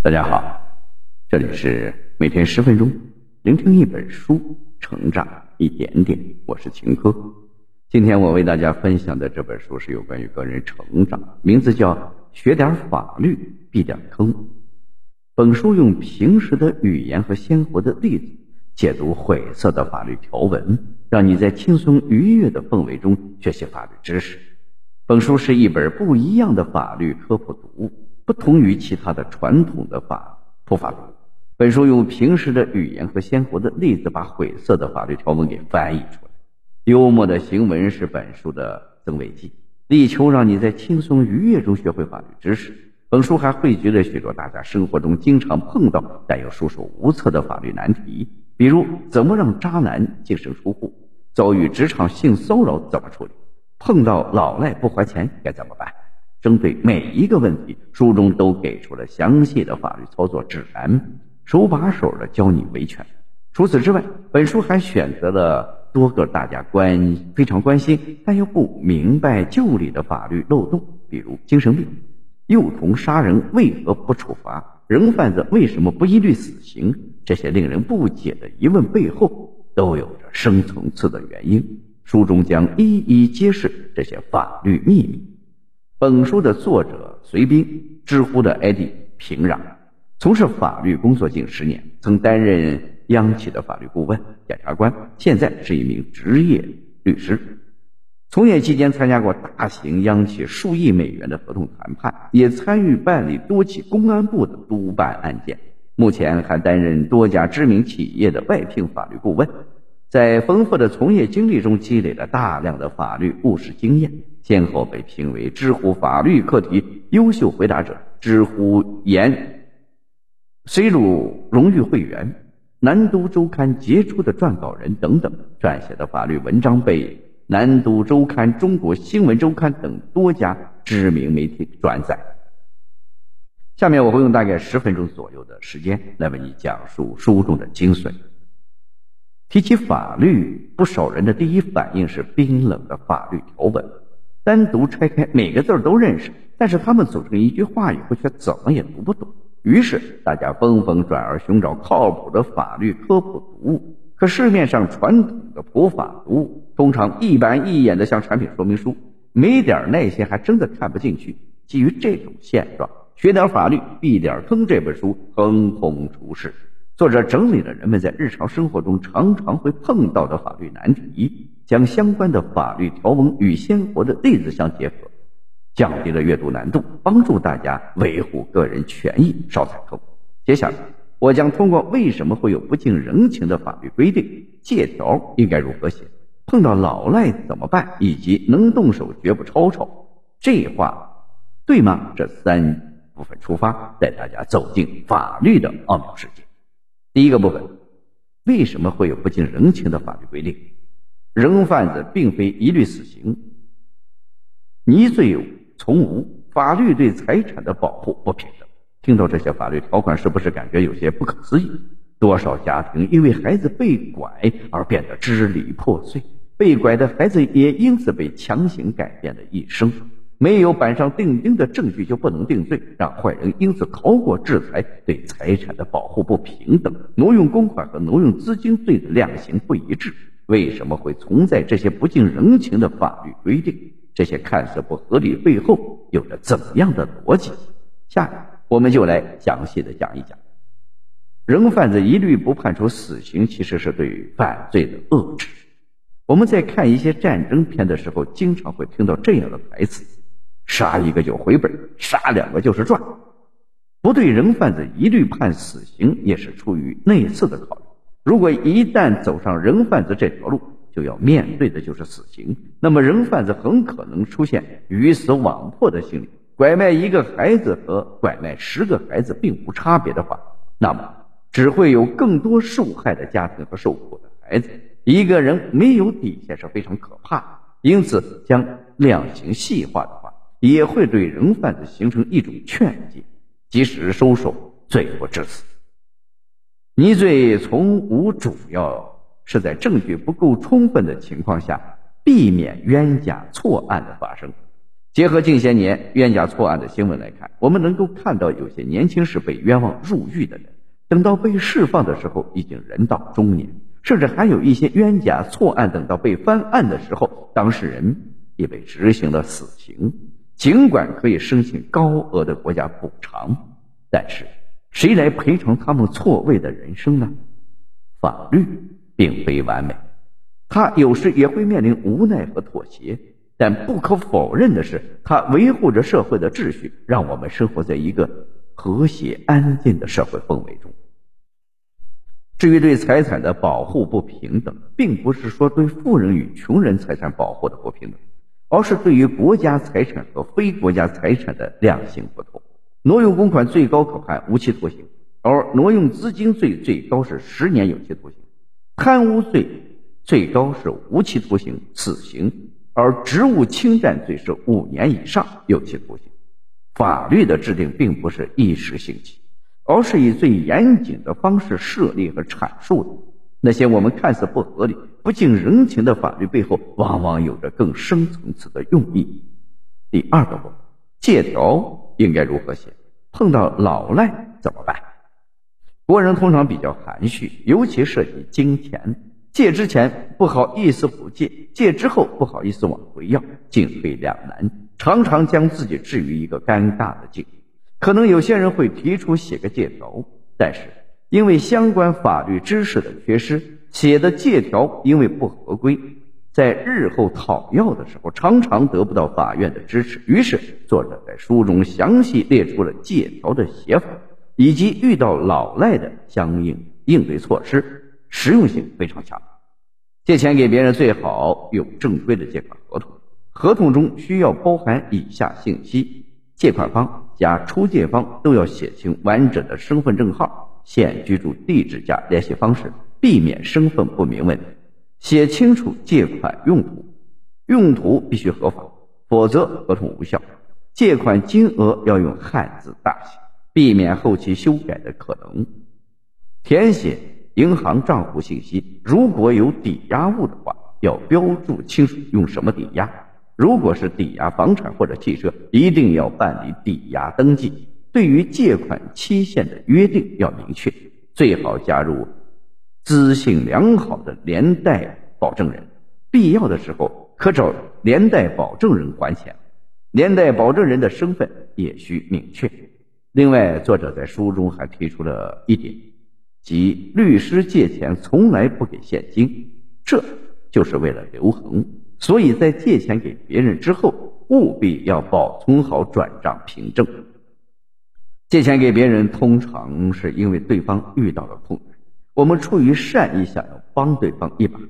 大家好，这里是每天十分钟，聆听一本书，成长一点点。我是秦科。今天我为大家分享的这本书是有关于个人成长，名字叫《学点法律避点坑》。本书用平实的语言和鲜活的例子解读晦涩的法律条文，让你在轻松愉悦的氛围中学习法律知识。本书是一本不一样的法律科普读物。不同于其他的传统的法普法读，本书用平时的语言和鲜活的例子，把晦涩的法律条文给翻译出来。幽默的行文是本书的增味剂，力求让你在轻松愉悦中学会法律知识。本书还汇聚了许多大家生活中经常碰到但又束手无策的法律难题，比如怎么让渣男净身出户，遭遇职场性骚扰怎么处理，碰到老赖不还钱该怎么办。针对每一个问题，书中都给出了详细的法律操作指南，手把手的教你维权。除此之外，本书还选择了多个大家关非常关心但又不明白就里的法律漏洞，比如精神病、幼童杀人为何不处罚、人贩子为什么不一律死刑，这些令人不解的疑问背后都有着深层次的原因。书中将一一揭示这些法律秘密。本书的作者隋斌，知乎的 ID 平壤，从事法律工作近十年，曾担任央企的法律顾问、检察官，现在是一名职业律师。从业期间参加过大型央企数亿美元的合同谈判，也参与办理多起公安部的督办案件。目前还担任多家知名企业的外聘法律顾问。在丰富的从业经历中积累了大量的法律务实经验，先后被评为知乎法律课题优秀回答者、知乎言 C 鲁荣誉会员、南都周刊杰出的撰稿人等等，撰写的法律文章被南都周刊、中国新闻周刊等多家知名媒体转载。下面我会用大概十分钟左右的时间来为你讲述书中的精髓。提起法律，不少人的第一反应是冰冷的法律条文，单独拆开每个字都认识，但是他们组成一句话以后却怎么也读不懂。于是大家纷纷转而寻找靠谱的法律科普读物。可市面上传统的普法读物通常一板一眼的像产品说明书，没点耐心还真的看不进去。基于这种现状，学点法律避点坑这本书横空出世。作者整理了人们在日常生活中常常会碰到的法律难题，将相关的法律条文与鲜活的例子相结合，降低了阅读难度，帮助大家维护个人权益少踩坑。接下来，我将通过为什么会有不近人情的法律规定、借条应该如何写、碰到老赖怎么办，以及能动手绝不吵吵，这话对吗？这三部分出发，带大家走进法律的奥妙世界。第一个部分，为什么会有不近人情的法律规定？人贩子并非一律死刑，你罪从无，法律对财产的保护不平等。听到这些法律条款，是不是感觉有些不可思议？多少家庭因为孩子被拐而变得支离破碎，被拐的孩子也因此被强行改变了一生。没有板上钉钉的证据就不能定罪，让坏人因此逃过制裁。对财产的保护不平等，挪用公款和挪用资金罪的量刑不一致。为什么会存在这些不近人情的法律规定？这些看似不合理背后有着怎样的逻辑？下面我们就来详细的讲一讲。人贩子一律不判处死刑，其实是对犯罪的遏制。我们在看一些战争片的时候，经常会听到这样的台词。杀一个就回本，杀两个就是赚。不对人贩子一律判死刑，也是出于类似的考虑。如果一旦走上人贩子这条路，就要面对的就是死刑。那么人贩子很可能出现鱼死网破的心理。拐卖一个孩子和拐卖十个孩子并无差别的话，那么只会有更多受害的家庭和受苦的孩子。一个人没有底线是非常可怕，因此将量刑细化的话。也会对人贩子形成一种劝诫，即使收手，罪不至死。疑罪从无，主要是在证据不够充分的情况下，避免冤假错案的发生。结合近些年冤假错案的新闻来看，我们能够看到有些年轻时被冤枉入狱的人，等到被释放的时候已经人到中年，甚至还有一些冤假错案等到被翻案的时候，当事人也被执行了死刑。尽管可以申请高额的国家补偿，但是谁来赔偿他们错位的人生呢？法律并非完美，它有时也会面临无奈和妥协。但不可否认的是，它维护着社会的秩序，让我们生活在一个和谐安静的社会氛围中。至于对财产的保护不平等，并不是说对富人与穷人财产保护的不平等，而是对于国家财产和非国家财产的量刑不同。挪用公款最高可判无期徒刑，而挪用资金罪最高是十年有期徒刑；贪污罪最高是无期徒刑、死刑。而职务侵占罪是五年以上有期徒刑。法律的制定并不是一时兴起，而是以最严谨的方式设立和阐述的。那些我们看似不合理、不近人情的法律背后，往往有着更深层次的用意。第二个问，借条应该如何写？碰到老赖怎么办？国人通常比较含蓄，尤其涉及金钱。借之前不好意思不借，借之后不好意思往回要，进退两难，常常将自己置于一个尴尬的境。可能有些人会提出写个借条，但是因为相关法律知识的缺失，写的借条因为不合规，在日后讨要的时候常常得不到法院的支持。于是作者在书中详细列出了借条的写法，以及遇到老赖的相应应对措施。实用性非常强，借钱给别人最好用正规的借款合同，合同中需要包含以下信息：借款方加出借方都要写清完整的身份证号、现居住地址加联系方式，避免身份不明问题。写清楚借款用途，用途必须合法，否则合同无效。借款金额要用汉字大写，避免后期修改的可能。填写。银行账户信息，如果有抵押物的话，要标注清楚用什么抵押。如果是抵押房产或者汽车，一定要办理抵押登记。对于借款期限的约定要明确，最好加入资信良好的连带保证人，必要的时候可找连带保证人还钱。连带保证人的身份也需明确。另外，作者在书中还提出了一点。即律师借钱从来不给现金，这就是为了留痕。所以在借钱给别人之后，务必要保存好转账凭证。借钱给别人，通常是因为对方遇到了困难，我们出于善意想要帮对方一把，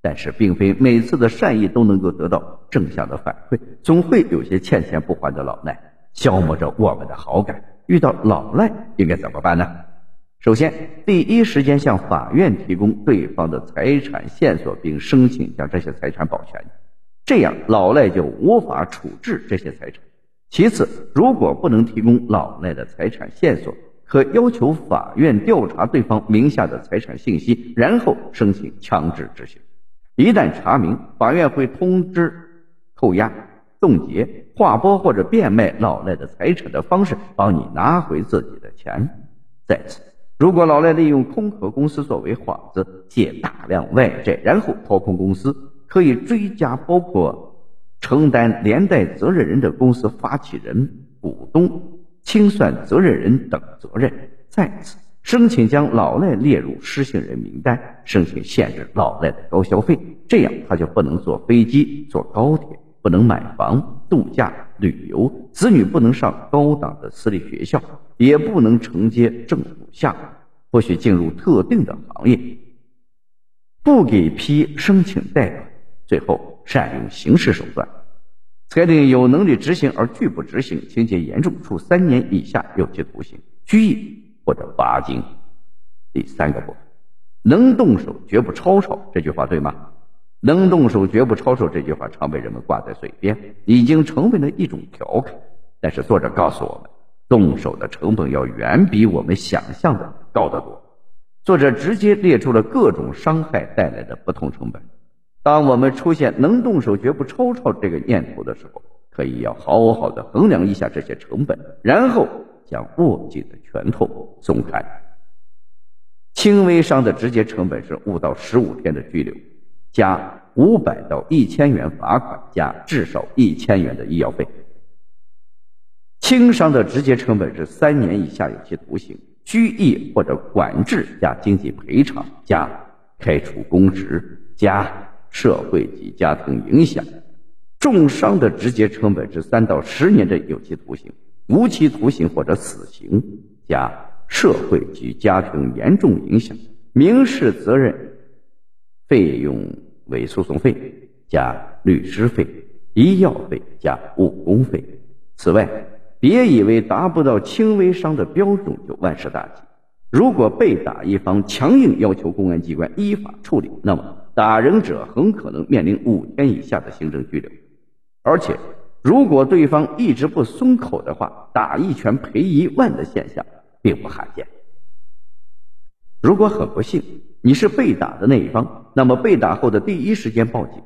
但是并非每次的善意都能够得到正向的反馈，总会有些欠钱不还的老赖，消磨着我们的好感。遇到老赖应该怎么办呢？首先，第一时间向法院提供对方的财产线索，并申请将这些财产保全，这样老赖就无法处置这些财产。其次，如果不能提供老赖的财产线索，可要求法院调查对方名下的财产信息，然后申请强制执行。一旦查明，法院会通知扣押、冻结、划拨或者变卖老赖的财产的方式，帮你拿回自己的钱。再次。如果老赖利用空壳公司作为幌子借大量外债，然后掏空公司，可以追加包括承担连带责任人的公司发起人、股东、清算责任人等责任。再次申请将老赖列入失信人名单，申请限制老赖的高消费，这样他就不能坐飞机、坐高铁，不能买房、度假、旅游，子女不能上高档的私立学校。也不能承接政府项目，不许进入特定的行业，不给批申请贷款，最后善用刑事手段，裁定有能力执行而拒不执行，情节严重，处三年以下有期徒刑、拘役或者罚金。第三个部分，能动手绝不吵吵，这句话对吗？能动手绝不吵吵这句话常被人们挂在嘴边，已经成为了一种调侃。但是作者告诉我们。动手的成本要远比我们想象的高得多。作者直接列出了各种伤害带来的不同成本。当我们出现能动手绝不抽抽这个念头的时候，可以要好好的衡量一下这些成本，然后将握紧的拳头松开。轻微伤的直接成本是五到十五天的拘留，加五百到一千元罚款，加至少一千元的医药费。轻伤的直接成本是三年以下有期徒刑、拘役或者管制加经济赔偿加开除公职加社会及家庭影响。重伤的直接成本是三到十年的有期徒刑、无期徒刑或者死刑加社会及家庭严重影响。民事责任费用为诉讼费加律师费、医药费加误工费。此外，别以为达不到轻微伤的标准就万事大吉。如果被打一方强硬要求公安机关依法处理，那么打人者很可能面临五天以下的行政拘留。而且，如果对方一直不松口的话，打一拳赔一万的现象并不罕见。如果很不幸你是被打的那一方，那么被打后的第一时间报警，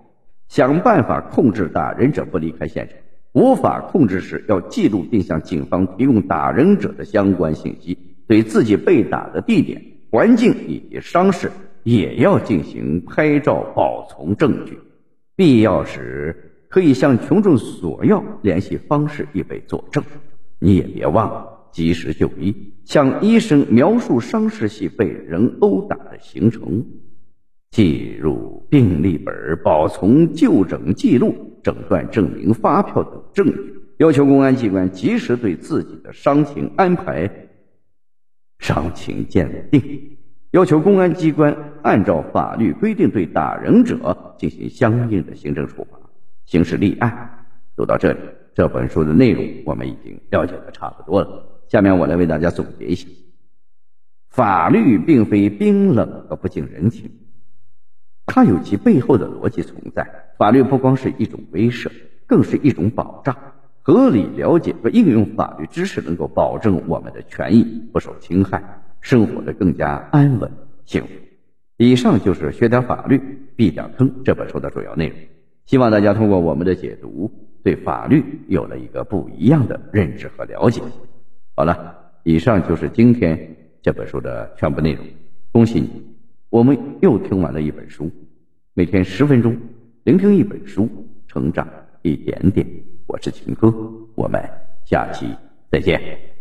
想办法控制打人者不离开现场。无法控制时，要记录并向警方提供打人者的相关信息，对自己被打的地点、环境以及伤势也要进行拍照保存证据。必要时可以向群众索要联系方式，以备作证。你也别忘了及时就医，向医生描述伤势系被人殴打的形成。记入病历本，保存就诊记录、诊断证明、发票等证据，要求公安机关及时对自己的伤情安排伤情鉴定，要求公安机关按照法律规定对打人者进行相应的行政处罚、刑事立案。读到这里，这本书的内容我们已经了解的差不多了。下面我来为大家总结一下：法律并非冰冷和不近人情。它有其背后的逻辑存在。法律不光是一种威慑，更是一种保障。合理了解和应用法律知识，能够保证我们的权益不受侵害，生活的更加安稳幸福。以上就是学点法律避点坑这本书的主要内容。希望大家通过我们的解读，对法律有了一个不一样的认知和了解。好了，以上就是今天这本书的全部内容。恭喜你！我们又听完了一本书，每天十分钟，聆听一本书，成长一点点。我是秦哥，我们下期再见。